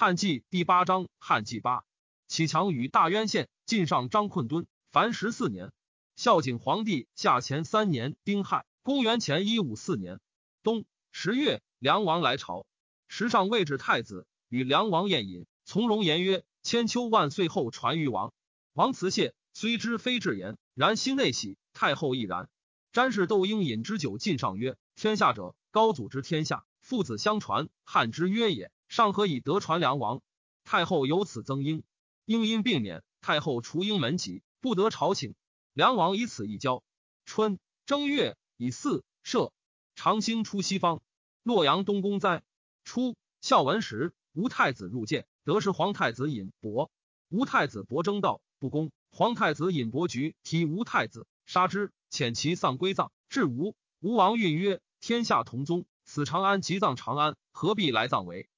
汉纪第八章，汉纪八，启强与大渊县晋上张困敦，凡十四年。孝景皇帝下前三年丁亥，公元前一五四年冬十月，梁王来朝，时上位置太子，与梁王宴饮，从容言曰：“千秋万岁后传于王。”王辞谢，虽知非至言，然心内喜。太后亦然。詹氏窦婴饮之酒，进上曰：“天下者，高祖之天下，父子相传，汉之曰也。”上何以得传梁王？太后由此增英，英因病免。太后除英门籍，不得朝请。梁王以此一交。春正月以四赦。长兴出西方。洛阳东宫哉。初，孝文时，吴太子入见，得是皇太子尹伯。吴太子伯争道不公，皇太子尹伯举提吴太子，杀之，遣其丧归葬。至吴，吴王运曰：“天下同宗，此长安即葬长安，何必来葬为？”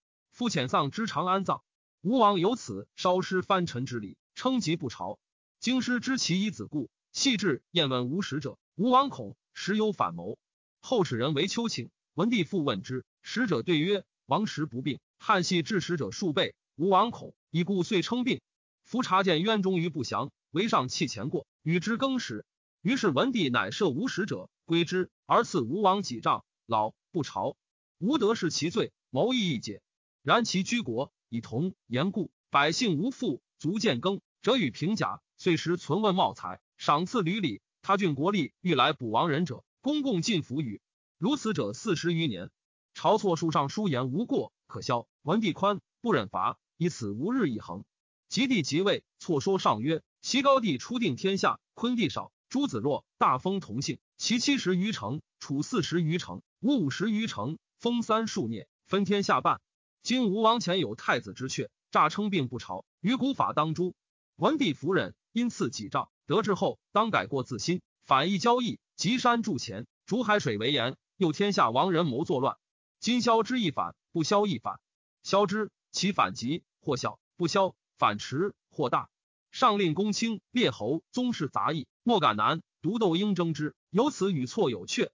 夫遣丧之长安葬，吴王由此烧尸藩臣之礼，称疾不朝。京师知其以子故，细致验问无使者。吴王恐时有反谋，后使人为丘请。文帝复问之，使者对曰：“王时不病，汉系致使者数倍。吴王恐，以故遂称病。夫察见渊中于不祥，为上弃前过，与之更始。于是文帝乃赦无使者归之，而赐吴王几丈，老不朝。吴得是其罪，谋亦一解。”然其居国以同言故，百姓无富，足见耕者与平甲，岁时存问茂才，赏赐屡礼。他郡国力欲来补亡人者，公共进服与。如此者四十余年。晁错书上书言无过，可消。文帝宽不忍罚，以此无日一恒。及帝即位，错说上曰：齐高帝初定天下，昆地少，诸子弱，大封同姓。其七十余城，楚四十余城，吴五十余城，封三数孽，分天下半。今吴王前有太子之阙，诈称病不朝，于古法当诛。文帝服忍，因赐己诏，得志后当改过自新，反义交易，集山筑前，逐海水为盐，诱天下亡人谋作乱。今消之亦反，不消亦反。消之，其反急或小；不消，反迟或大。上令公卿列侯宗室杂役，莫敢难，独斗应争之。由此与错有阙。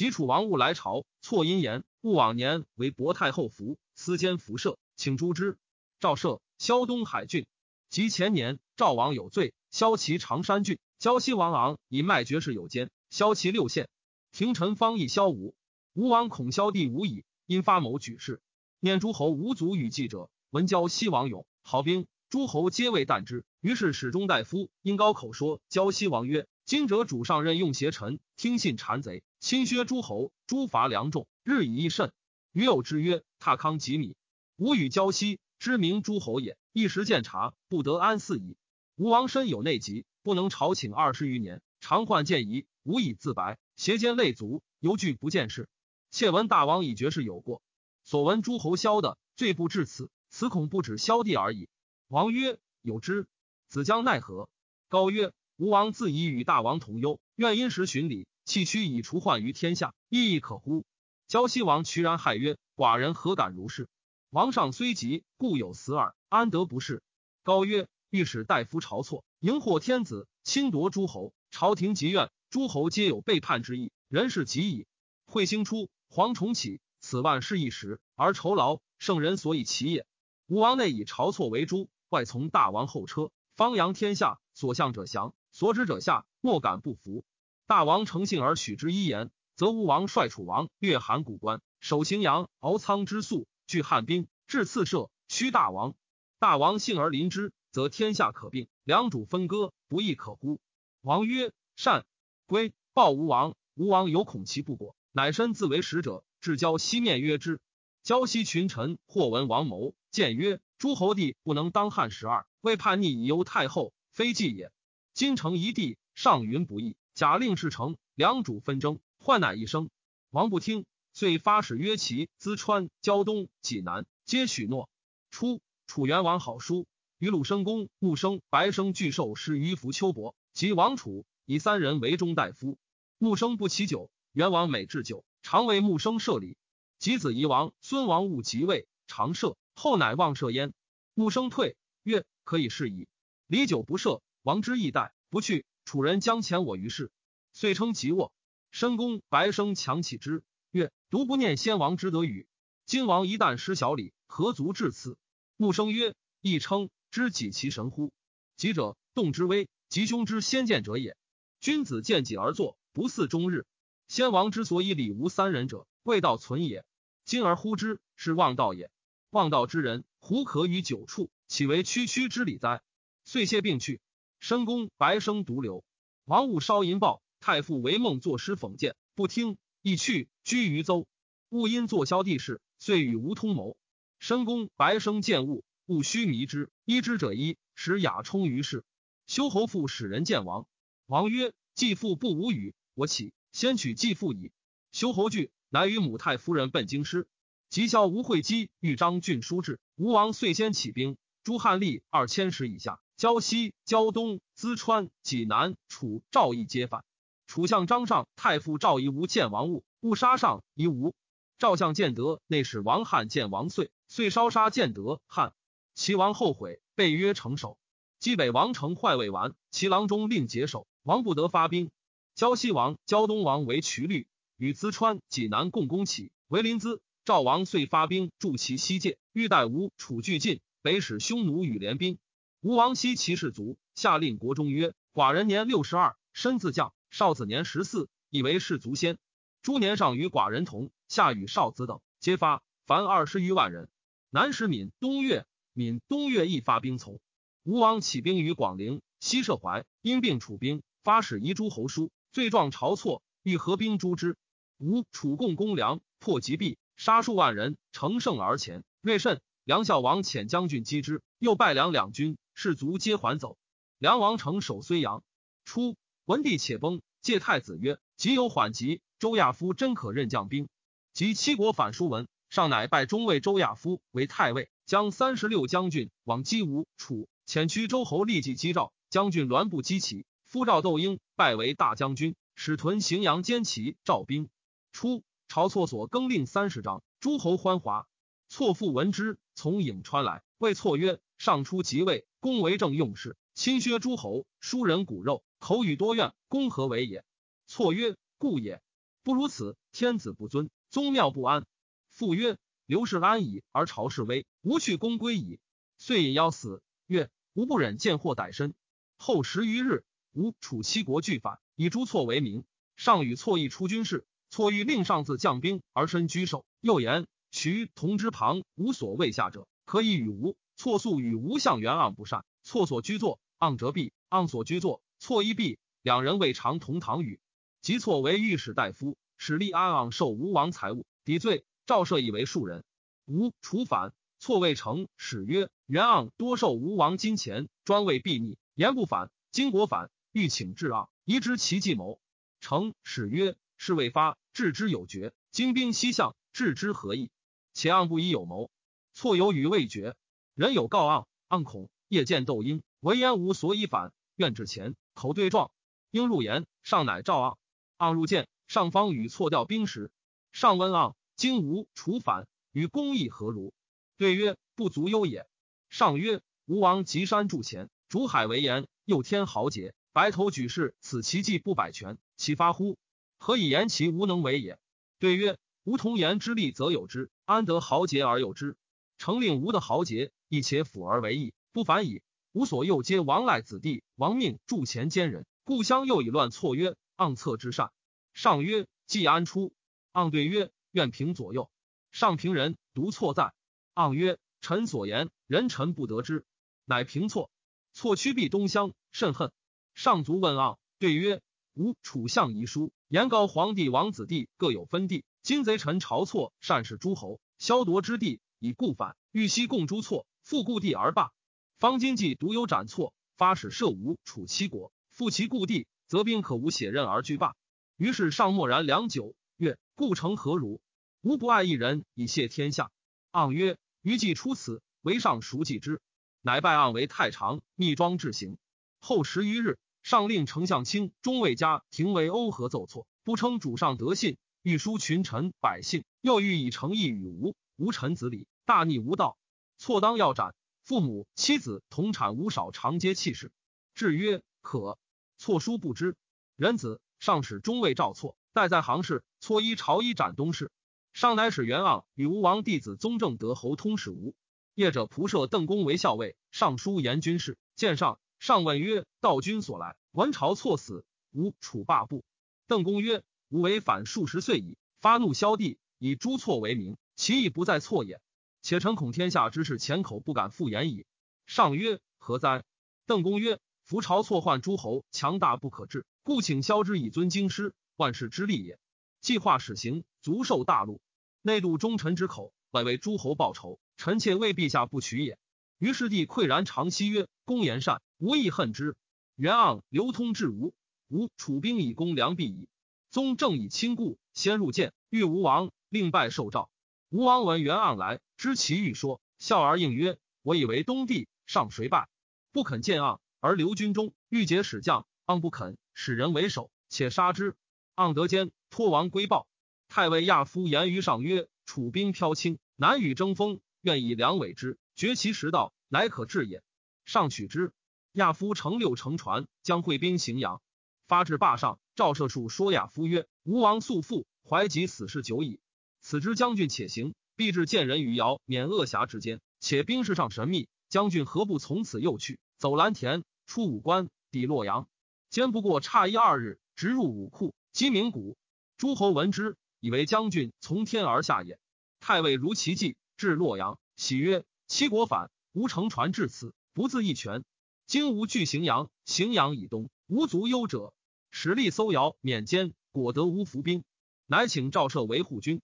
及楚王勿来朝，错因言勿往年为薄太后服。私奸辐射，请诛之。赵赦萧东海郡。及前年，赵王有罪，萧其长山郡。胶西王昂以卖爵士有奸，萧其六县。廷臣方议萧吴，吴王恐萧帝无以，因发谋举事。念诸侯无足与计者，闻胶西王勇，好兵，诸侯皆未惮之。于是始中大夫因高口说胶西王曰：“今者主上任用邪臣，听信谗贼，侵削诸侯，诛伐良众，日以益甚。”余有之曰：“踏康及米，吾与交兮知名诸侯也。一时见察，不得安肆矣。吴王身有内疾，不能朝请二十余年，常患见疑，无以自白，邪奸累足，犹惧不见事。窃闻大王以绝世有过，所闻诸侯消的罪不至此，此恐不止萧帝而已。”王曰：“有之。子将奈何？”高曰：“吴王自以与大王同忧，愿因时循礼，弃屈以除患于天下，亦亦可乎？”胶西王屈然骇曰：“寡人何敢如是？王上虽急，故有死耳，安得不是？”高曰：“御史大夫晁错，迎祸天子，侵夺诸侯，朝廷急怨，诸侯皆有背叛之意，人事极矣。彗星出，蝗虫起，此万事一时，而酬劳，圣人所以齐也。吴王内以晁错为诸，外从大王后车，方扬天下，所向者降，所指者下，莫敢不服。大王诚信而许之一言。”则吴王率楚王越函谷关，守荥阳，敖仓之粟，拒汉兵，至次射，屈大王。大王幸而临之，则天下可并，两主分割，不亦可乎？王曰：“善。”归报吴王。吴王有恐其不果，乃身自为使者，至交西面约之。交西群臣或闻王谋，见曰：“诸侯帝不能当汉十二，为叛逆以忧太后，非计也。今城一地，上云不义，假令事成，两主纷争。”患乃一生，王不听，遂发使约齐、淄川、胶东、济南，皆许诺。初，楚元王好书，与鲁生公、穆生、白生俱受师于服丘伯，及王楚，以三人为中大夫。穆生不起酒，元王每置酒，常为穆生设礼。及子夷王孙王戊即位，常设，后乃忘设焉。穆生退，曰：“可以是矣。”礼酒不设，王之义待不去，楚人将遣我于世，遂称即卧。申公白生强起之，曰：“独不念先王之德与？今王一旦失小礼，何足至此？”穆生曰：“亦称知己其神乎？己者，动之微，吉凶之先见者也。君子见己而作，不似终日。先王之所以礼无三人者，未道存也。今而呼之，是望道也。望道之人，胡可与久处？岂为区区之礼哉？”遂谢病去。申公白生独留。王务烧银报，太傅为梦作诗讽谏，不听，亦去居于邹。戊因作萧帝事，遂与吴通谋。申公白生见戊，戊须迷之，依之者一，使雅充于世。修侯父使人见王，王曰：“继父不无语，我起先取继父矣。”修侯惧，乃与母太夫人奔京师。及孝吴会稽豫章郡书至，吴王遂先起兵，诸汉吏二千石以下。胶西、胶东、淄川、济南、楚、赵义皆反。楚相张尚太傅赵夷吴见王物，误杀上夷吾。赵相建德内使王翰见王遂，遂烧杀建德汉。齐王后悔，被约成守。冀北王城坏未完，齐郎中令解守，王不得发兵。胶西王、胶东王为渠律，与淄川、济南共攻齐，为临淄。赵王遂发兵助其西界，欲待吴、楚俱进，北使匈奴与联兵。吴王西其士卒，下令国中曰：“寡人年六十二，身自将，少子年十四，以为士卒先。诸年上与寡人同，下与少子等皆发，凡二十余万人。南使闽、东越，闽、东越亦发兵从。吴王起兵于广陵，西涉淮，因病楚兵，发使遗诸侯书，罪状晁错，欲合兵诛之。吴、楚共攻梁，破吉壁，杀数万人，乘胜而前。锐甚，梁孝王遣将军击之，又败梁两军。”士卒皆还走。梁王城守睢阳。初，文帝且崩，借太子曰：“即有缓急，周亚夫真可任将兵。”及七国反书文，上乃拜中尉周亚夫为太尉，将三十六将军往击吴、楚，遣驱周侯立即击赵。将军栾不击齐，夫赵窦婴拜为大将军，使屯荥阳兼齐赵兵。初，晁错所更令三十章，诸侯欢华。错父闻之，从颍川来，谓错曰：“上初即位。”公为政用事，亲削诸侯，疏人骨肉，口语多怨，公何为也？错曰：故也。不如此，天子不尊，宗庙不安。父曰：刘氏安矣，而朝氏危，吾去公归矣。遂引邀死。曰：吾不忍见祸逮身。后十余日，吴楚七国俱反，以朱错为名。上与错议出军事，错欲令上自将兵而身居守。又言：渠同之旁无所谓下者，可以与吴。错素与吴相元盎不善，错所居坐，盎折壁；盎所居坐，错一壁。两人未尝同堂语。即错为御史大夫，使立安盎受吴王财物，抵罪。赵赦以为庶人。吴楚反，错未成，使曰：元盎多受吴王金钱，专为避逆，言不反。今国反，欲请至盎，疑知其计谋。成使曰：事未发，置之有决。精兵西向，置之何意？且盎不以有谋，错有语未决。人有告盎，盎恐夜见窦婴，闻言无所以反，愿至前，口对状。应入言，上乃召盎。盎入见，上方与错调兵时，上问盎：今吴楚反，与公义何如？对曰：不足忧也。上曰：吴王及山筑前，逐海为言，又添豪杰，白头举世，此其计不百全，其发乎？何以言其无能为也？对曰：吾同言之利，则有之；安得豪杰而有之？成令吴的豪杰。亦且辅而为义，不反矣。吾所右皆王赖子弟，王命助前奸人，故乡又以乱错曰：“盎策之善。”上曰：“既安出？”盎对曰：“愿平左右。”上平人独错在。盎曰：“臣所言，人臣不得知，乃平错。”错屈避东乡，甚恨。上卒问盎，对曰：“吾楚相遗书，言高皇帝王子弟各有分地。今贼臣朝错，善使诸侯，削夺之地，以故反。欲西共诛错。”复故地而罢，方今既独有斩错，发使射吴楚七国，复其故地，则兵可无血刃而拒罢。于是上默然良久，曰：“故城何如？”吾不爱一人以谢天下。盎曰：“余既出此，为上熟记之。”乃拜盎为太常，密庄治行。后十余日，上令丞相卿中尉家廷为欧和奏错，不称主上德信，欲书群臣百姓，又欲以诚意与吴。吴臣子礼，大逆无道。错当要斩，父母妻子同产无少，长皆弃世。至曰可。错书不知。仁子上使中尉赵错，待在行事。错依朝衣斩东市。上乃使元盎与吴王弟子宗正德侯通使吴。业者仆射邓公为校尉，尚书言军事。见上，上问曰：“道君所来，闻朝错死，吾楚罢不？”邓公曰：“吾为反数十岁矣，发怒萧帝，以诛错为名，其意不在错也。且臣恐天下之事，前口不敢复言矣。”上曰：“何哉？”邓公曰：“夫朝错患诸侯，强大不可治，故请萧之以尊京师，万世之利也。计划始行，足受大禄。内度忠臣之口，外为诸侯报仇，臣妾为陛下不取也。”于是帝喟然长息曰：“公言善，无亦恨之。元盎流通至吴，吴楚兵以攻梁壁矣。宗正以亲故，先入见，欲吴王，令拜受诏。吴王闻袁盎来，知其欲说，笑而应曰：‘我以为东帝，上谁败？不肯见盎，而留军中，欲结使将。盎不肯，使人为首，且杀之。盎得奸，托王归报。太尉亚夫言于上曰：‘楚兵飘轻，难与争锋，愿以粮委之。’”绝其食道，乃可治也。上取之。亚夫乘六乘船，将会兵荥阳，发至坝上。赵射术说亚夫曰：“吴王素父，怀及死事久矣。此之将军且行，必至见人于尧免恶侠之间。且兵势上神秘，将军何不从此又去，走蓝田，出武关，抵洛阳？兼不过差一二日，直入武库，鸡鸣谷。诸侯闻之，以为将军从天而下也。太尉如其计，至洛阳，喜曰。”七国反，吾乘船至此，不自一拳。今吾据荥阳，荥阳以东，无足忧者。使力搜姚，免监，果得无伏兵，乃请赵射为护军。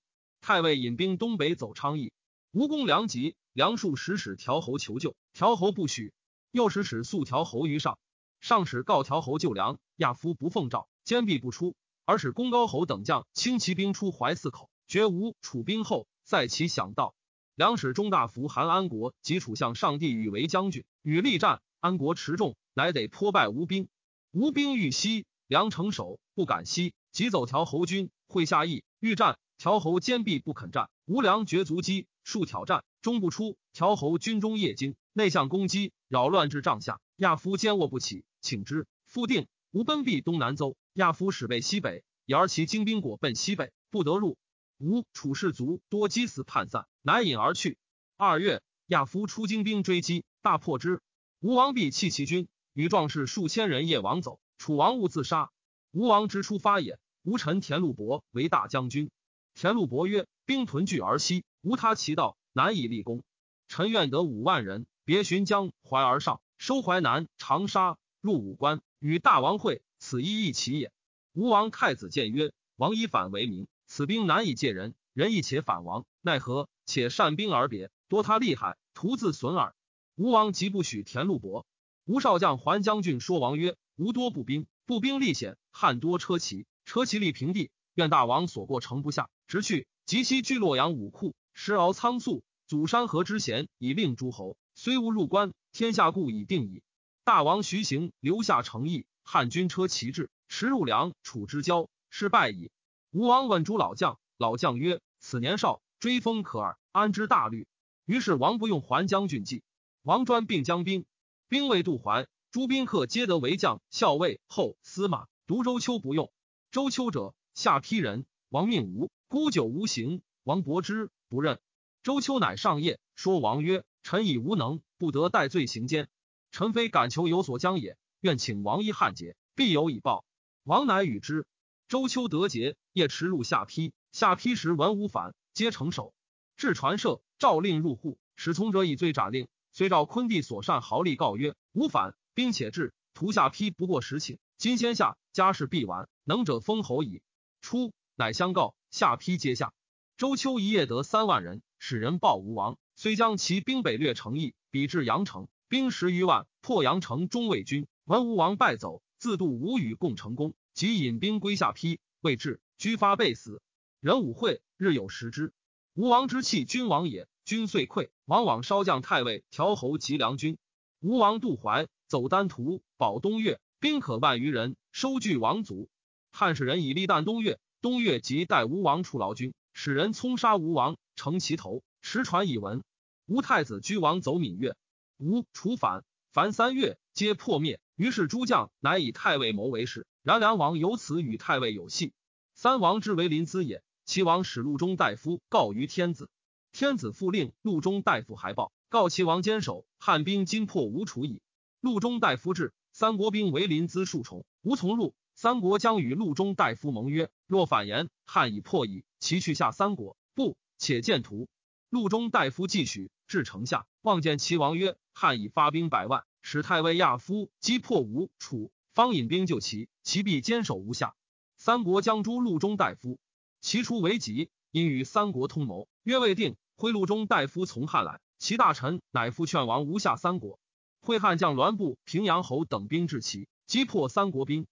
太尉引兵东北走昌邑，吴公梁急，梁数使使调侯求救，调侯不许。又使使速调侯于上，上使告调侯救梁，亚夫不奉诏，坚壁不出，而使公高侯等将轻骑兵出淮泗口，绝无楚兵后，在其想道。梁使中大夫韩安国及楚相上帝与为将军，与力战，安国持重，乃得破败吴兵。吴兵欲西，梁城守不敢西，急走调侯军，会下邑欲战，调侯坚壁不肯战。吴良绝足击，数挑战，终不出。调侯军中夜惊，内向攻击，扰乱至帐下。亚夫坚卧不起，请之。复定，吴奔避东南邹，亚夫使备西北，以而其精兵果奔西北，不得入。吴楚士卒多击死叛散，乃引而去。二月，亚夫出精兵追击，大破之。吴王必弃其军，与壮士数千人夜亡走。楚王勿自杀。吴王之出发也。吴臣田禄伯为大将军。田禄伯曰：“兵屯聚而西，无他其道，难以立功。臣愿得五万人，别寻江淮而上，收淮南、长沙，入武关，与大王会。此一义其也。”吴王太子谏曰：“王以反为名。”此兵难以借人，人亦且反王，奈何？且善兵而别，多他厉害，徒自损耳。吴王即不许田禄伯。吴少将还将军说王曰：“吴多步兵，步兵力险；汉多车骑，车骑力平地。愿大王所过城不下，直去。及其居洛阳武库，时敖仓促，阻山河之险，以令诸侯。虽无入关，天下故已定矣。大王徐行，留下诚意。汉军车骑至，驰入梁楚之交，是败矣。”吴王问诸老将，老将曰：“此年少，追风可耳，安知大虑？”于是王不用还将军计。王专并将兵，兵未渡淮，诸宾客皆得为将、校尉、后司马。独周丘不用。周丘者，下邳人。王命无，孤酒无行。王伯之不任。周丘乃上夜，说王曰：“臣已无能，不得戴罪行奸。臣非敢求有所将也，愿请王一汉节，必有以报。”王乃与之。周丘得节，夜驰入下邳。下邳时文武反，皆成守。至传社，诏令入户，使从者以罪斩令。遂召昆弟所善豪吏告曰：“吾反，兵且至，屠下邳不过十顷。今先下，家事必完，能者封侯矣。”初，乃相告，下邳皆下。周秋一夜得三万人，使人报吴王，虽将其兵北略城邑，比至阳城，兵十余万，破阳城中卫军。闻吴王败走，自度吴与共成功。即引兵归下邳，未至，居发被死。人武会日有食之。吴王之气，君王也。君遂溃，往往烧将太尉、调侯及良军。吴王渡淮，走丹徒，保东越，兵可万余人，收据王族。汉使人以立旦东越，东越即代吴王出劳军，使人冲杀吴王，乘其头，持传以闻。吴太子居王走闽越，吴楚反，凡三月，皆破灭。于是诸将乃以太尉谋为事。然梁王由此与太尉有隙。三王之为临淄也。齐王使陆中大夫告于天子，天子复令陆中大夫还报，告齐王坚守，汉兵今破吴楚矣。陆中大夫至，三国兵为临淄数重，无从入。三国将与陆中大夫盟约，若反言，汉已破矣。其去下三国，不且见图。陆中大夫继许至城下，望见齐王曰：“汉已发兵百万，使太尉亚夫击破吴楚，方引兵救齐，齐必坚守吴下。三国将诛陆中大夫，齐出为急，因与三国通谋，约未定，挥陆中大夫从汉来。齐大臣乃复劝王吴下三国。会汉将栾布、平阳侯等兵至齐，击破三国兵，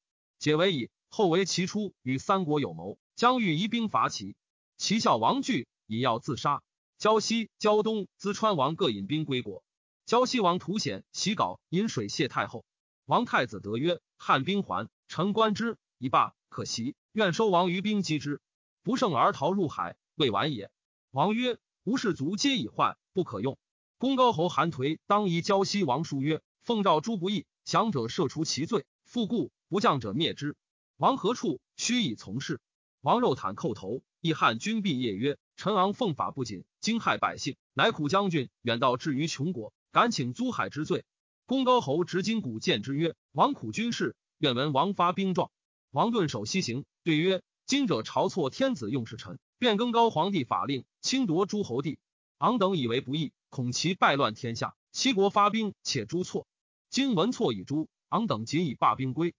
解围矣。后为齐出与三国有谋，将欲移兵伐齐。齐孝王惧，以要自杀。胶西、胶东、淄川王各引兵归国。胶西王图显袭稿引水谢太后。王太子得曰：“汉兵还，臣观之以罢，可惜。愿收王于兵击之，不胜而逃入海，未晚也。”王曰：“吾士卒皆已坏，不可用。”公高侯韩颓当以胶西王书曰：“奉诏诸不义，降者赦除其罪，复故不将者灭之。王何处？须以从事。”王肉袒叩头，义汉君毕业曰。陈昂奉法不谨，惊害百姓，乃苦将军远道至于穷国，敢请租海之罪。公高侯执金鼓见之曰：“王苦军事，愿闻王发兵状。”王顿首西行，对曰：“今者朝错天子用事臣，变更高皇帝法令，侵夺诸侯地。昂等以为不义，恐其败乱天下。七国发兵，且诛错。今闻错已诛，昂等仅以罢兵归。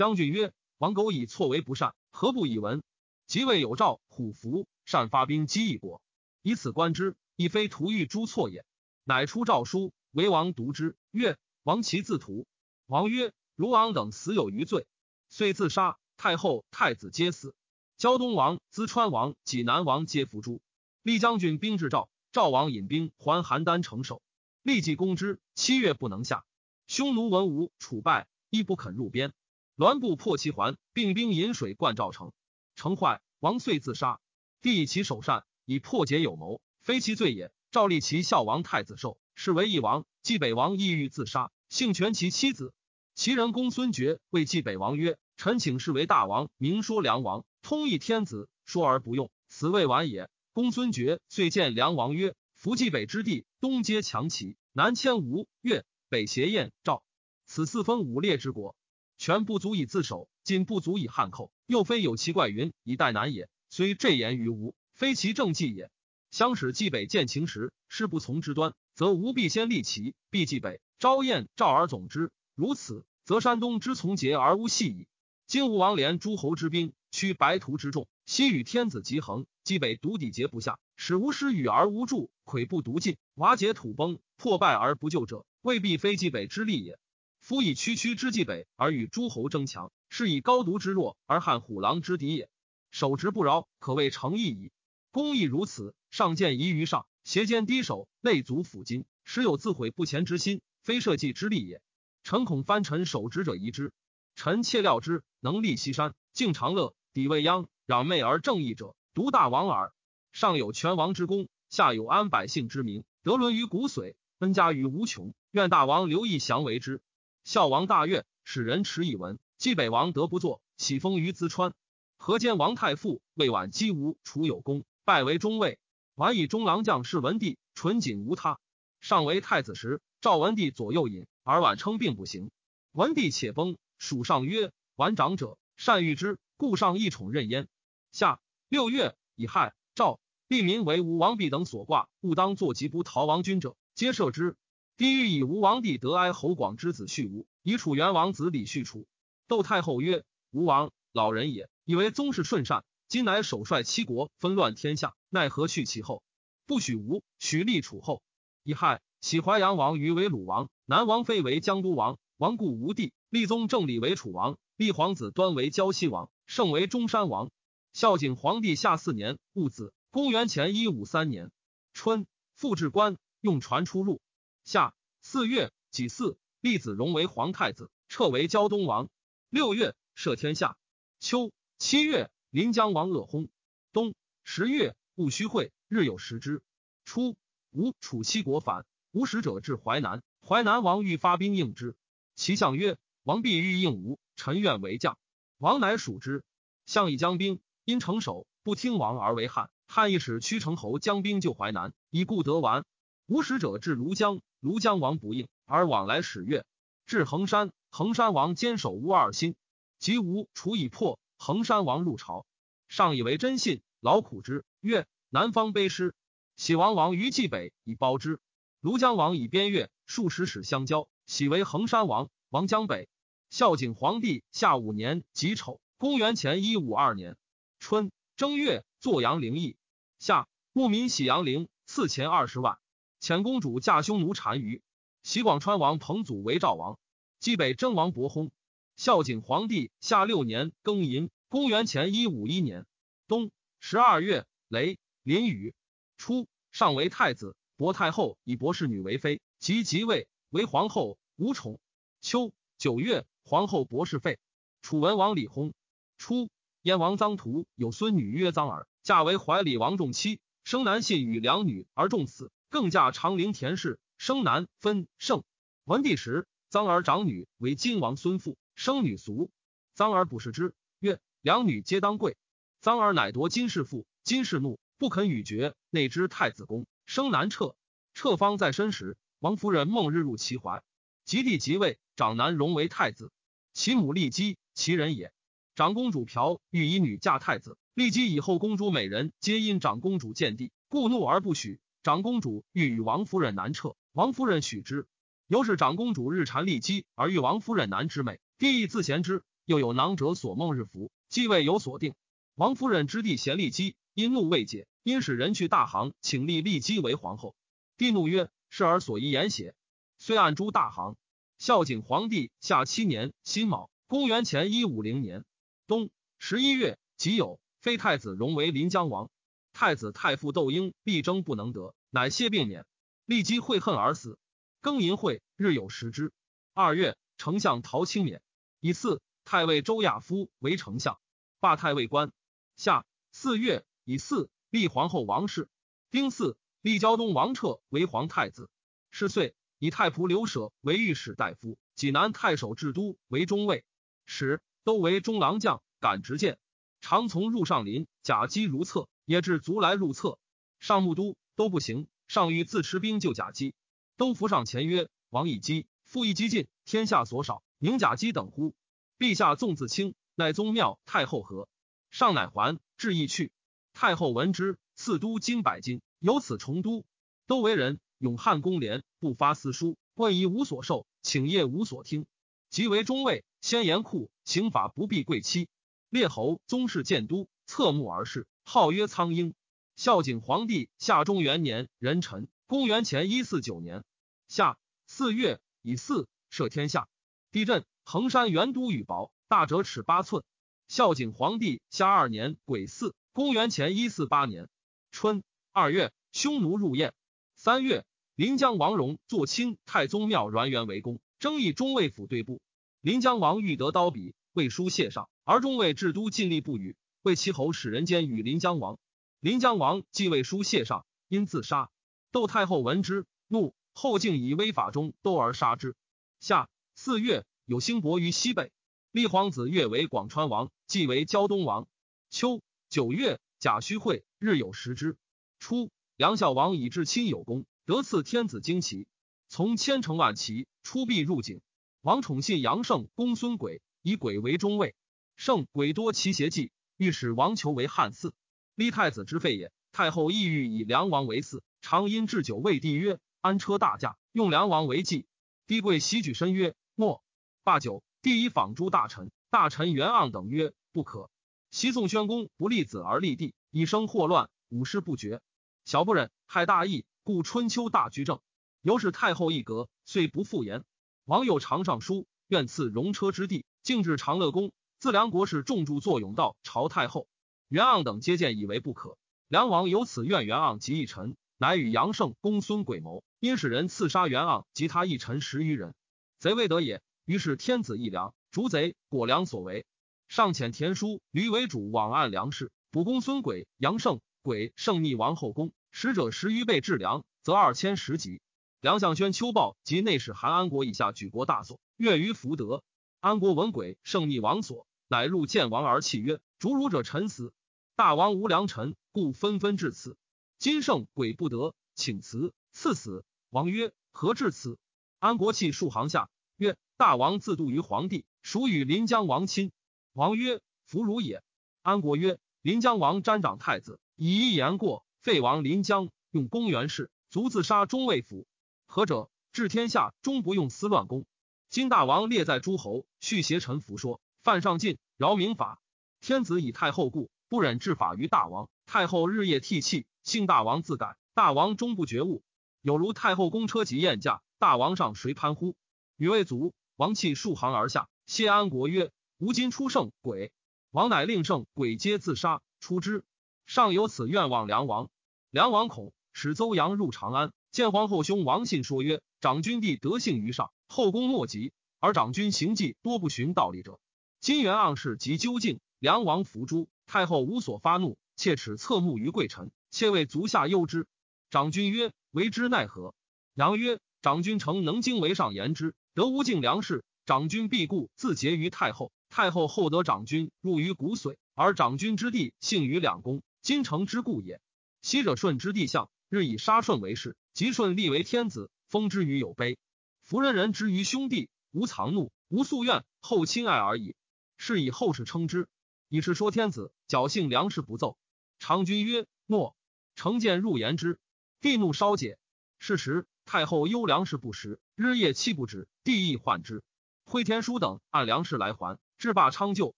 将军曰：“王苟以错为不善，何不以闻？”即位有诏，虎符。善发兵击一国，以此观之，亦非图欲诛错也。乃出诏书，为王读之，曰：“王其自图。”王曰：“如昂等死有余罪，遂自杀。太后、太子皆死。胶东王、淄川王、济南王皆伏诛。立将军兵至赵，赵王引兵还邯郸城守，立即攻之。七月不能下。匈奴闻吴楚败，亦不肯入边。栾布破其环，并兵引水灌赵城，城坏，王遂自杀。帝以其首善，以破解有谋，非其罪也。赵立其孝王太子寿，是为义王。冀北王意欲自杀，幸全其妻子。其人公孙决谓冀北王曰：“臣请示为大王，明说梁王，通义天子，说而不用，此未晚也。”公孙决遂见梁王曰：“夫冀北之地，东接强齐，南迁吴越，北挟燕赵，此四分五裂之国，全不足以自守，今不足以汉寇，又非有其怪云以待南也。”虽这言于吴，非其政绩也。相使冀北见秦时，事不从之端，则吴必先立其，必冀北，招燕赵而总之。如此，则山东之从节而无隙矣。今吴王连诸侯之兵，驱白屠之众，西与天子极衡，冀北独抵节不下，使吴师与而无助，溃不独进，瓦解土崩，破败而不救者，未必非冀北之利也。夫以区区之计北而与诸侯争强，是以高独之弱而汉虎狼之敌也。守直不饶，可谓诚意矣。公亦如此，上见疑于上，斜肩低首，内足抚今，时有自毁不前之心，非社稷之利也。臣恐藩臣守职者疑之。臣切料之，能立西山，敬长乐，抵未央，攘媚而正义者，独大王耳。上有全王之功，下有安百姓之名，德伦于骨髓，恩加于无穷。愿大王留意降为之。孝王大悦，使人持以闻。冀北王得不作，起封于淄川。河间王太傅魏婉击吴，楚有功，拜为中尉。婉以中郎将事文帝，纯谨无他。上为太子时，赵文帝左右引，而婉称病不行。文帝且崩，蜀上曰：“婉长者，善遇之，故上一宠任焉。”下六月，以亥赵立民为吴王弼等所挂，勿当作疾不逃亡君者，皆赦之。帝欲以吴王弟得哀侯广之子续吴，以楚元王子李续楚。窦太后曰：“吴王老人也。”以为宗室顺善，今乃首率七国，纷乱天下，奈何续其后？不许吴，许立楚后。乙亥，启淮阳王于为鲁王，南王妃为江都王。王故无帝，立宗正礼为楚王，立皇子端为胶西王，圣为中山王。孝景皇帝下四年戊子，公元前一五三年春，复置官，用船出入。夏四月己巳，立子荣为皇太子，撤为胶东王。六月，赦天下。秋。七月，临江王恶薨。冬十月，戊戌会，日有食之。初，吴楚七国反，吴使者至淮南，淮南王欲发兵应之。其相曰：“王必欲应吴，臣愿为将。”王乃属之。相以将兵，因城守不听王而为汉。汉亦使屈城侯将兵救淮南，以故得完。无使者至庐江，庐江王不应，而往来使越。至衡山，衡山王坚守无二心，及吴楚已破，衡山王入朝，上以为真信，劳苦之。曰：南方卑师，喜王王于冀北以包之。庐江王以边越，数十使相交，喜为衡山王。王江北。孝景皇帝下五年己丑，公元前一五二年春正月，坐阳陵邑。夏，牧民喜阳陵，赐钱二十万。遣公主嫁匈奴单于。袭广川王彭祖为赵王。冀北征王伯薨。孝景皇帝下六年庚寅，公元前一五一年冬十二月，雷淋雨。初，上为太子，伯太后以伯氏女为妃，即即位为皇后，无宠。秋九月。皇后博士废，楚文王李薨。初，燕王臧荼有孙女曰臧儿，嫁为怀里王仲妻，生男信与两女而重死，更嫁长陵田氏，生男分胜。文帝时，臧儿长女为金王孙妇，生女俗。臧儿不视之，曰：“两女皆当贵。”臧儿乃夺金氏妇，金氏怒，不肯与绝，内之太子宫，生男彻。彻方在身时，王夫人梦日入其怀，及帝即位，长男荣为太子。其母立姬，其人也。长公主朴欲以女嫁太子，立姬以后公主美人皆因长公主见地，故怒而不许。长公主欲与王夫人南撤，王夫人许之。由是长公主日缠骊姬，而欲王夫人南之美。帝亦自贤之。又有囊者所梦日服，既未有所定。王夫人之弟贤骊姬，因怒未解，因使人去大行，请立骊姬为皇后。帝怒曰：“是儿所宜言邪？”虽按诛大行。孝景皇帝下七年辛卯，公元前一五零年冬十一月己酉，废太子荣为临江王。太子太傅窦婴必争不能得，乃谢病免，立即悔恨而死。庚寅会，日有食之。二月，丞相陶清免。以四太尉周亚夫为丞相，罢太尉官。夏四月，以四立皇后王氏。丁巳，立胶东王彻为皇太子。是岁。以太仆刘舍为御史大夫，济南太守制都为中尉，使都为中郎将，敢直谏，常从入上林，甲机如厕，也至足来入厕。上木都都不行，上欲自持兵救甲机，都扶上前曰：“王以基复一击尽，天下所少，宁甲基等乎？陛下纵自轻，乃宗庙太后何？”上乃还，至意去。太后闻之，赐都金百金，由此重都，都为人。永汉公廉，不发私书，问以无所受，请业无所听。即为中尉，先严酷，刑法不避贵戚。列侯宗室建都，侧目而视，号曰苍鹰。孝景皇帝下中元年壬辰，公元前一四九年夏四月乙巳，赦天下。地震，衡山元都宇雹，大者尺八寸。孝景皇帝下二年癸巳，公元前一四八年春二月，匈奴入燕。三月。临江王荣坐亲太宗庙栾元为公，争议中尉府对簿。临江王欲得刀笔，未书谢上，而中尉至都尽力不语。为其侯使人间与临江王。临江王继位书谢上，因自杀。窦太后闻之，怒，后竟以威法中窦而杀之。夏四月，有兴伯于西北，立皇子越为广川王，继为胶东王。秋九月，甲戌会，日有食之。初，梁孝王以至亲有功。得赐天子旌旗，从千乘万骑出壁入井。王宠信杨胜公孙轨，以轨为中尉。胜轨多奇邪计，欲使王求为汉嗣，立太子之废也。太后意欲以梁王为嗣，常因置酒谓帝曰：“安车大驾，用梁王为祭。”帝贵喜举身曰：“莫。”罢酒，帝以访诸大臣，大臣袁盎等曰：“不可。”袭宋宣公不立子而立帝，以生祸乱，五事不绝，小不忍，害大义。故春秋大居正，由是太后一格，遂不复言。王有常上书，愿赐戎车之地，径至长乐宫。自梁国士重铸作永道朝太后。袁盎等接见，以为不可。梁王由此怨袁盎及一臣，乃与杨胜、公孙诡谋，因使人刺杀袁盎及他一臣十余人，贼未得也。于是天子一梁，逐贼，果梁所为。上遣田书吕为主往按梁氏，捕公孙诡、杨胜、诡胜逆王后宫。使者十余倍治梁，则二千十级。梁相宣秋报及内史韩安国以下举国大所，悦于福德。安国闻鬼胜逆王所，乃入见王而泣曰：“逐汝者臣死，大王无良臣，故纷纷至此。今圣鬼不得，请辞。赐死。王曰：“何至此？”安国器数行下曰：“大王自度于皇帝，属与临江王亲。”王曰：“弗如也。”安国曰：“临江王瞻长太子，以一言过，废王临江，用公元氏，卒自杀中尉府。何者？治天下，终不用私乱公。今大王列在诸侯，续邪臣服说，犯上进，饶民法。天子以太后故，不忍治法于大王。太后日夜涕泣，幸大王自改。大王终不觉悟，有如太后公车及宴驾，大王上谁攀乎？女未足，王泣数行而下。谢安国曰：“吾今出圣鬼。”王乃令圣鬼皆自杀，出之。上有此愿望，梁王。梁王恐，使邹阳入长安，见皇后兄王信，说曰：“长君帝德幸于上，后宫莫及，而长君行迹多不循道理者。金元盎氏及究竟，梁王伏诛，太后无所发怒，切齿侧目于贵臣，切为足下忧之。长君曰：为之奈何？杨曰：长君诚能经为上言之，得无敬良士，长君必固自结于太后。”太后厚得长君入于骨髓，而长君之弟幸于两宫，今成之故也。昔者舜之帝相，日以杀舜为事，及舜立为天子，封之于有碑。夫人人之于兄弟，无藏怒，无夙怨，后亲爱而已。是以后世称之。以是说天子侥幸粮食不奏。长君曰：诺。成见入言之，帝怒稍解。是时太后忧粮食不食，日夜泣不止，帝亦患之。惠田书等按粮食来还。至罢昌就，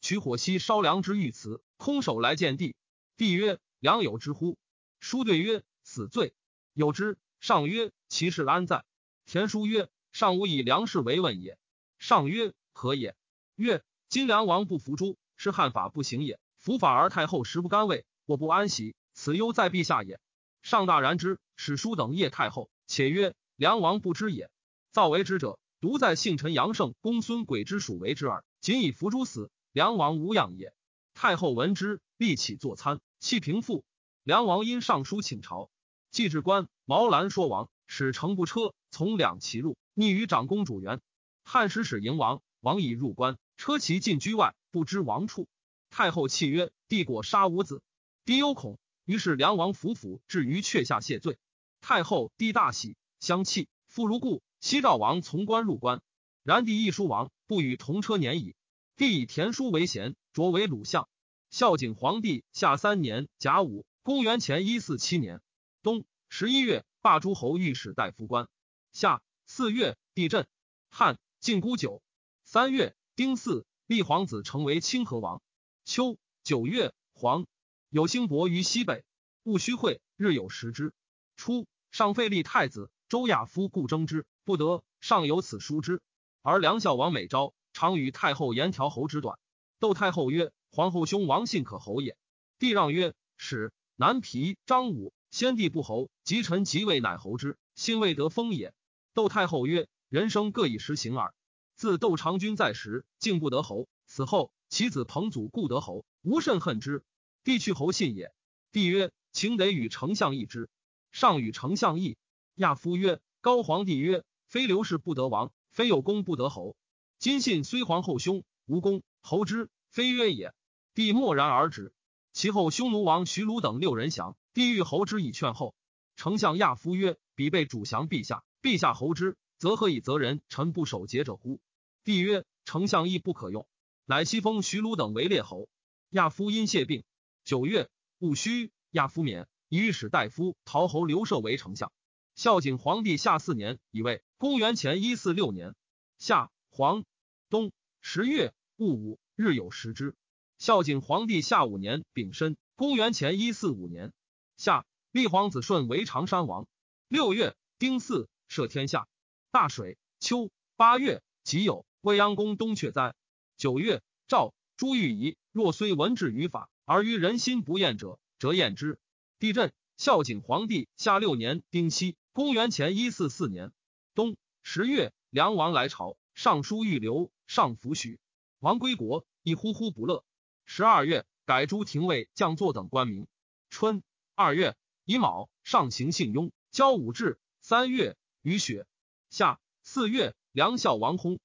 取火熄烧粮之玉祠，空手来见帝。帝曰：“良有之乎？”书对曰：“死罪有之。”上曰：“其事安在？”田书曰：“上无以粮食为问也。”上曰：“何也？”曰：“今梁王不服诛，是汉法不行也。服法而太后食不甘味，我不安息，此忧在陛下也。”上大然之，使书等谒太后，且曰：“梁王不知也。造为之者，独在幸臣杨胜公孙诡之属为之耳。”仅以服诛死，梁王无恙也。太后闻之，立起坐餐，弃平复。梁王因上书请朝，祭至官，毛兰说王，使乘不车从两骑入，逆于长公主园。汉使使迎王，王已入关，车骑进居外，不知王处。太后泣曰：“帝果杀吾子，帝忧恐。”于是梁王伏府至于阙下谢罪。太后帝大喜，相弃，复如故。西赵王从关入关。然帝亦书王不与同车年矣。帝以田书为贤，擢为鲁相。孝景皇帝下三年甲午，公元前一四七年冬十一月，罢诸侯御史大夫官。夏四月，地震。汉晋孤九。三月丁巳，立皇子成为清河王。秋九月，黄有兴伯于西北，戊戌会，日有食之。初，上废立太子周亚夫，故争之不得，上有此书之。而梁孝王每朝，常与太后言调侯之短。窦太后曰：“皇后兄王信可侯也。”帝让曰：“使南皮张武先帝不侯，及臣即位，乃侯之，信未得封也。”窦太后曰：“人生各以时行耳。自窦长君在时，竟不得侯；死后，其子彭祖故得侯，无甚恨之。帝去侯信也。”帝曰：“请得与丞相议之。”上与丞相议。亚夫曰：“高皇帝曰：非刘氏不得王。”非有功不得侯。今信虽皇后兄，无功，侯之非曰也。帝默然而止。其后匈奴王徐鲁等六人降，帝欲侯之以劝后。丞相亚夫曰：“彼被主降陛下，陛下侯之，则何以责人臣不守节者乎？”帝曰：“丞相亦不可用。”乃西封徐鲁等为列侯。亚夫因谢病。九月戊戌，亚夫免，以御史大夫陶侯刘涉为丞相。孝景皇帝下四年，以为公元前一四六年夏黄冬十月戊午，日有食之。孝景皇帝下五年丙申，公元前一四五年夏，立皇子顺为长山王。六月丁巳，赦天下。大水。秋八月己酉，未央宫东阙灾。九月诏朱玉仪，若虽文治于法，而于人心不厌者，则厌之。地震。孝景皇帝下六年丁七。公元前一四四年冬十月，梁王来朝，上书欲留，上弗许。王归国，亦呼呼不乐。十二月，改诸廷尉、将作等官名。春二月乙卯，上行幸雍，交武志。三月雨雪。夏四月，梁孝王薨。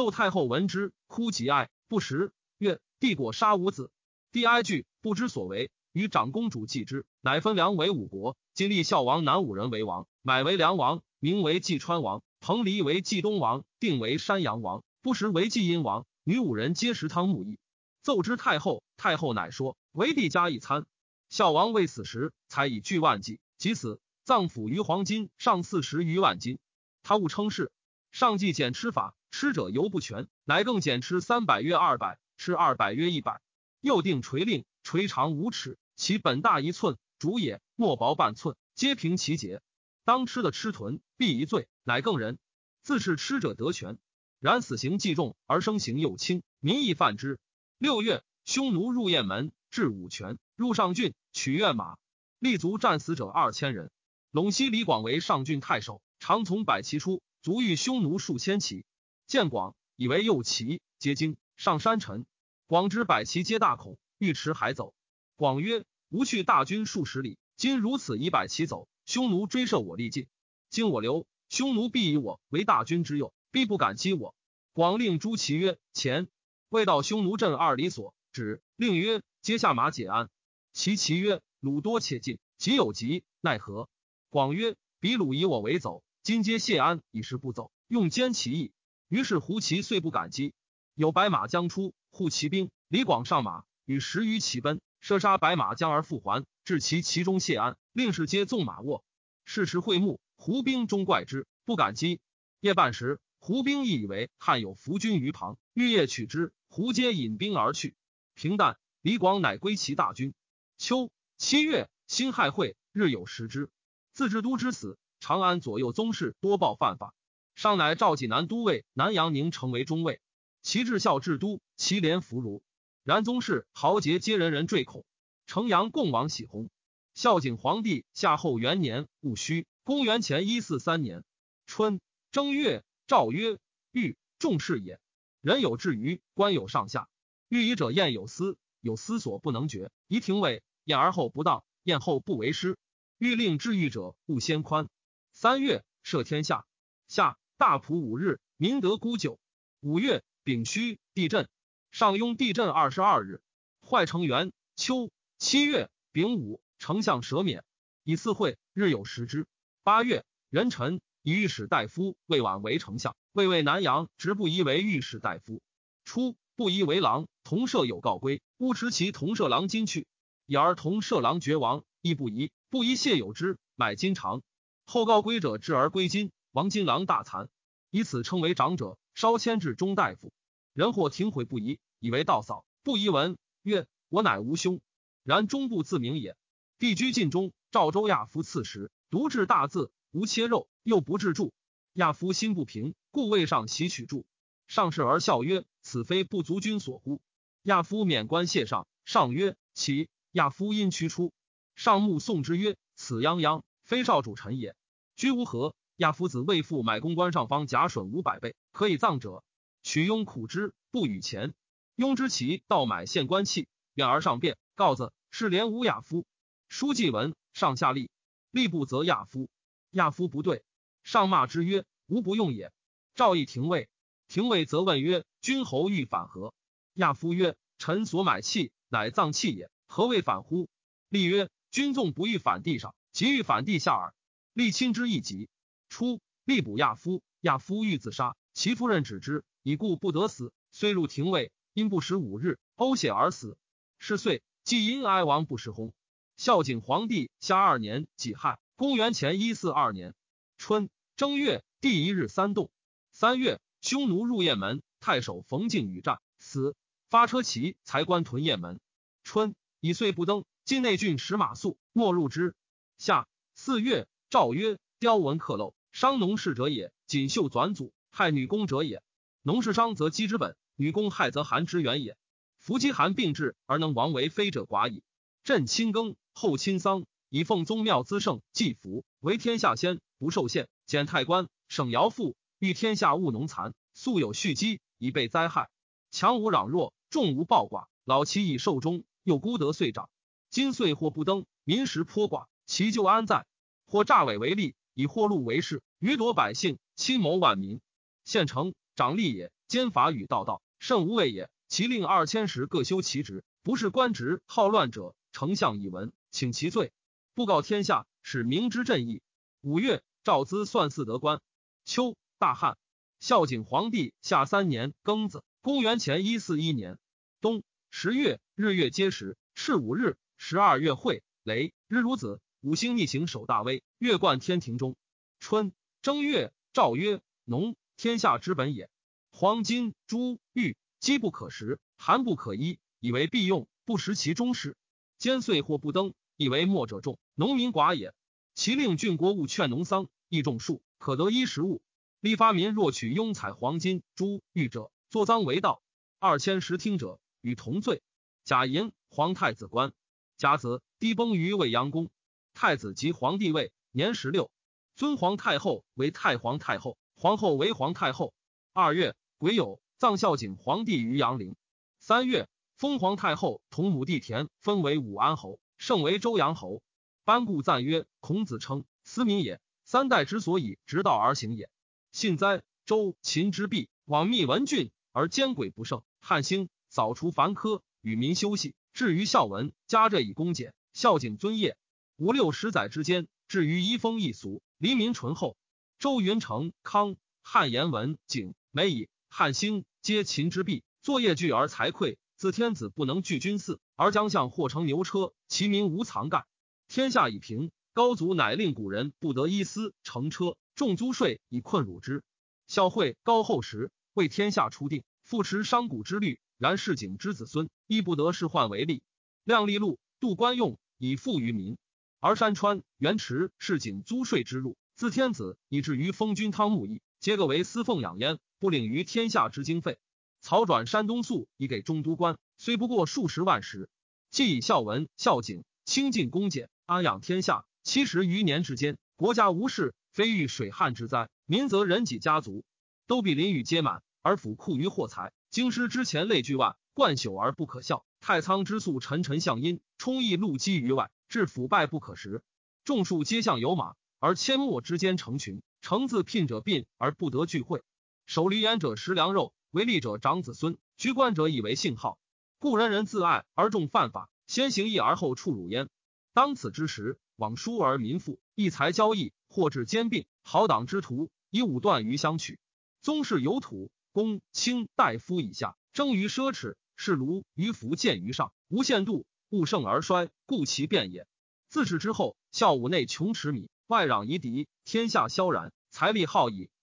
窦太后闻之，哭极哀，不食。曰：帝果杀吾子。帝哀惧，不知所为。与长公主继之，乃分梁为五国。今立孝王南五人为王。买为梁王，名为济川王；彭蠡为济东王，定为山阳王，不时为济阴王。女五人皆食汤沐邑，奏之太后。太后乃说：“为帝加一餐。”孝王未死时，才以巨万计，即死，葬府于黄金上四十余万金。他误称是上计减吃法，吃者犹不全，乃更减吃三百约二百，吃二百约一百。又定垂令，垂长五尺，其本大一寸，主也莫薄半寸，皆凭其节。当吃的吃豚，必一罪，乃更人。自是吃者得全。然死刑既重，而生刑又轻，民亦犯之。六月，匈奴入雁门，至武泉，入上郡，取越马，立足战死者二千人。陇西李广为上郡太守，常从百骑出，卒遇匈奴数千骑。见广，以为右骑，皆惊，上山陈。广之百骑皆大恐，欲驰海走。广曰：“吾去大军数十里，今如此以百骑走，匈奴追射我力尽，今我留，匈奴必以我为大军之右。”必不敢击我。广令诸骑曰：“前。”未到匈奴阵二里所，止。令曰：“阶下马解鞍。”其骑曰：“鲁多且进，急有急，奈何？”广曰：“比鲁以我为走，今皆谢鞍，以示不走，用坚其意。”于是胡骑遂不敢击。有白马将出，护骑兵。李广上马，与十余骑奔，射杀白马将而复还，至其其中谢安，令士皆纵马卧。是时会幕，胡兵中怪之，不敢击。夜半时。胡兵亦以为汉有伏军于旁，欲夜取之。胡皆引兵而去。平淡，李广乃归其大军。秋七月，辛亥会，日有食之。自治都之死，长安左右宗室多报犯法。上乃召济南都尉南阳宁成为中尉。其至孝治都，其连弗如。然宗室豪杰皆人人坠恐。城阳共王喜弘。孝景皇帝夏后元年戊戌，公元前一四三年春正月。诏曰：“欲重事也。人有志于，官有上下。欲以者验有思，有思所不能决。宜廷尉验而后不当，验后不为师。欲令治欲者，勿先宽。三月，赦天下。夏大普五日，民得孤酒。五月丙戌，地震。上庸地震二十二日。坏成元秋七月丙午，丞相舍免。以四会，日有食之。八月壬辰。”以御史大夫魏婉为丞相，魏魏南阳直不疑为御史大夫。初，不疑为郎，同舍有告归，乌持其同舍郎金去，以而同舍郎绝亡，亦不疑。不疑谢有之，买金长。后告归者至而归金，王金郎大惭，以此称为长者。稍迁至中大夫，人或停悔不疑，以为道嫂。不疑闻曰：“我乃无兄，然终不自明也。”帝居晋中，赵州亚夫刺史，独治大字，无切肉。又不治柱，亚夫心不平，故未上袭取著。上士而笑曰：“此非不足君所乎？”亚夫免官谢上，上曰：“起。”亚夫因驱出，上目送之曰：“此泱泱，非少主臣也。”居无何。亚夫子为父买公关上方甲损五百倍，可以葬者。取庸苦之，不与钱。庸之其盗买献官器，远而上变，告子是连吾亚夫。书记文，上下立，立不责亚夫。亚夫不对。上骂之曰：“吾不用也。”赵义廷尉，廷尉则问曰：“君侯欲反何？”亚夫曰：“臣所买器，乃葬器也，何谓反乎？”立曰：“君纵不欲反地上，即欲反地下耳。”立亲之一急。初，吏捕亚夫，亚夫欲自杀，其夫人止之，以故不得死。虽入廷尉，因不食五日，呕血而死。是岁，既因哀王不食薨。孝景皇帝下二年己亥，公元前一四二年。春正月第一日三动。三月，匈奴入雁门，太守冯敬与战死。发车骑才关屯雁门。春以岁不登，晋内郡使马谡莫入之。夏四月，诏曰：雕文刻镂，伤农事者也；锦绣纂祖，害女工者也。农事伤则积之本，女工害则寒之源也。夫饥寒病至而能亡为非者寡矣。朕亲耕，后亲丧，以奉宗庙滋盛，祭福为天下先。不受限，减太官，省徭赋，欲天下务农残，素有蓄积，以备灾害。强无攘弱，众无暴寡，老其以寿终，又孤得岁长。今岁或不登，民食颇寡，其咎安在？或诈伪为利，以货禄为事，余夺百姓，亲谋万民。县城长吏也，兼法与道道，甚无畏也。其令二千石各修其职，不是官职好乱者，丞相以闻，请其罪，布告天下，使明之正义。五月。赵资算四德官。秋，大旱。孝景皇帝下三年庚子，公元前一四一年冬十月，日月皆食，赤五日。十二月会雷，日如子，五星逆行，守大威，月冠天庭中。春正月，诏曰：农，天下之本也。黄金、珠玉，积不可食，寒不可衣，以为必用，不食其中事。兼岁或不登，以为末者众，农民寡也。其令郡国务劝农桑，益种树，可得衣食物。立发民若取庸采黄金、珠玉者，作赃为盗。二千石听者，与同罪。贾寅，皇太子官。甲子，低崩于未央宫。太子即皇帝位，年十六，尊皇太后为太皇太后，皇后为皇太后。二月，癸酉，葬孝景皇帝于阳陵。三月，封皇太后同母弟田分为武安侯，圣为周阳侯。班固赞曰：“孔子称思民也，三代之所以直道而行也。信哉！周秦之弊，罔密文俊而奸诡不胜。汉兴，扫除凡苛，与民休息。”至于孝文，加这以恭俭，孝景尊业。五六十载之间，至于移风易俗，黎民淳厚。周云成、康、汉言文、景、美以汉兴，皆秦之弊。作业具而财匮，自天子不能聚君嗣，而将相或乘牛车，其民无藏盖。天下已平，高祖乃令古人不得一丝乘车，重租税以困辱之。孝惠高后时，为天下初定，复持商贾之律。然市井之子孙，亦不得仕宦为利。量力禄，度官用，以富于民。而山川原池市井租税之路，自天子以至于封君汤沐邑，皆各为私奉养焉，不领于天下之经费。曹转山东粟以给中都官，虽不过数十万石。既以孝文、孝景清尽恭俭，安养天下七十余年之间，国家无事，非遇水旱之灾，民则人己家族都比邻宇皆满，而府库于货财。京师之前累巨万，贯朽而不可笑；太仓之粟沉沉向阴，充溢露积于外，致腐败不可食。众数皆向有马，而阡陌之间成群。成自聘者病而不得聚会。守闾阎者食粮肉，为利者长子孙，居官者以为信号。故人人自爱而重犯法，先行义而后处辱焉。当此之时，往疏而民富，义财交易，或致兼并，好党之徒以武断于相取。宗室有土。公卿大夫以下争于奢侈，是卢于福建于上，无限度，物盛而衰，故其变也。自始之后，孝武内穷持米，外攘夷狄，天下萧然，财力耗矣，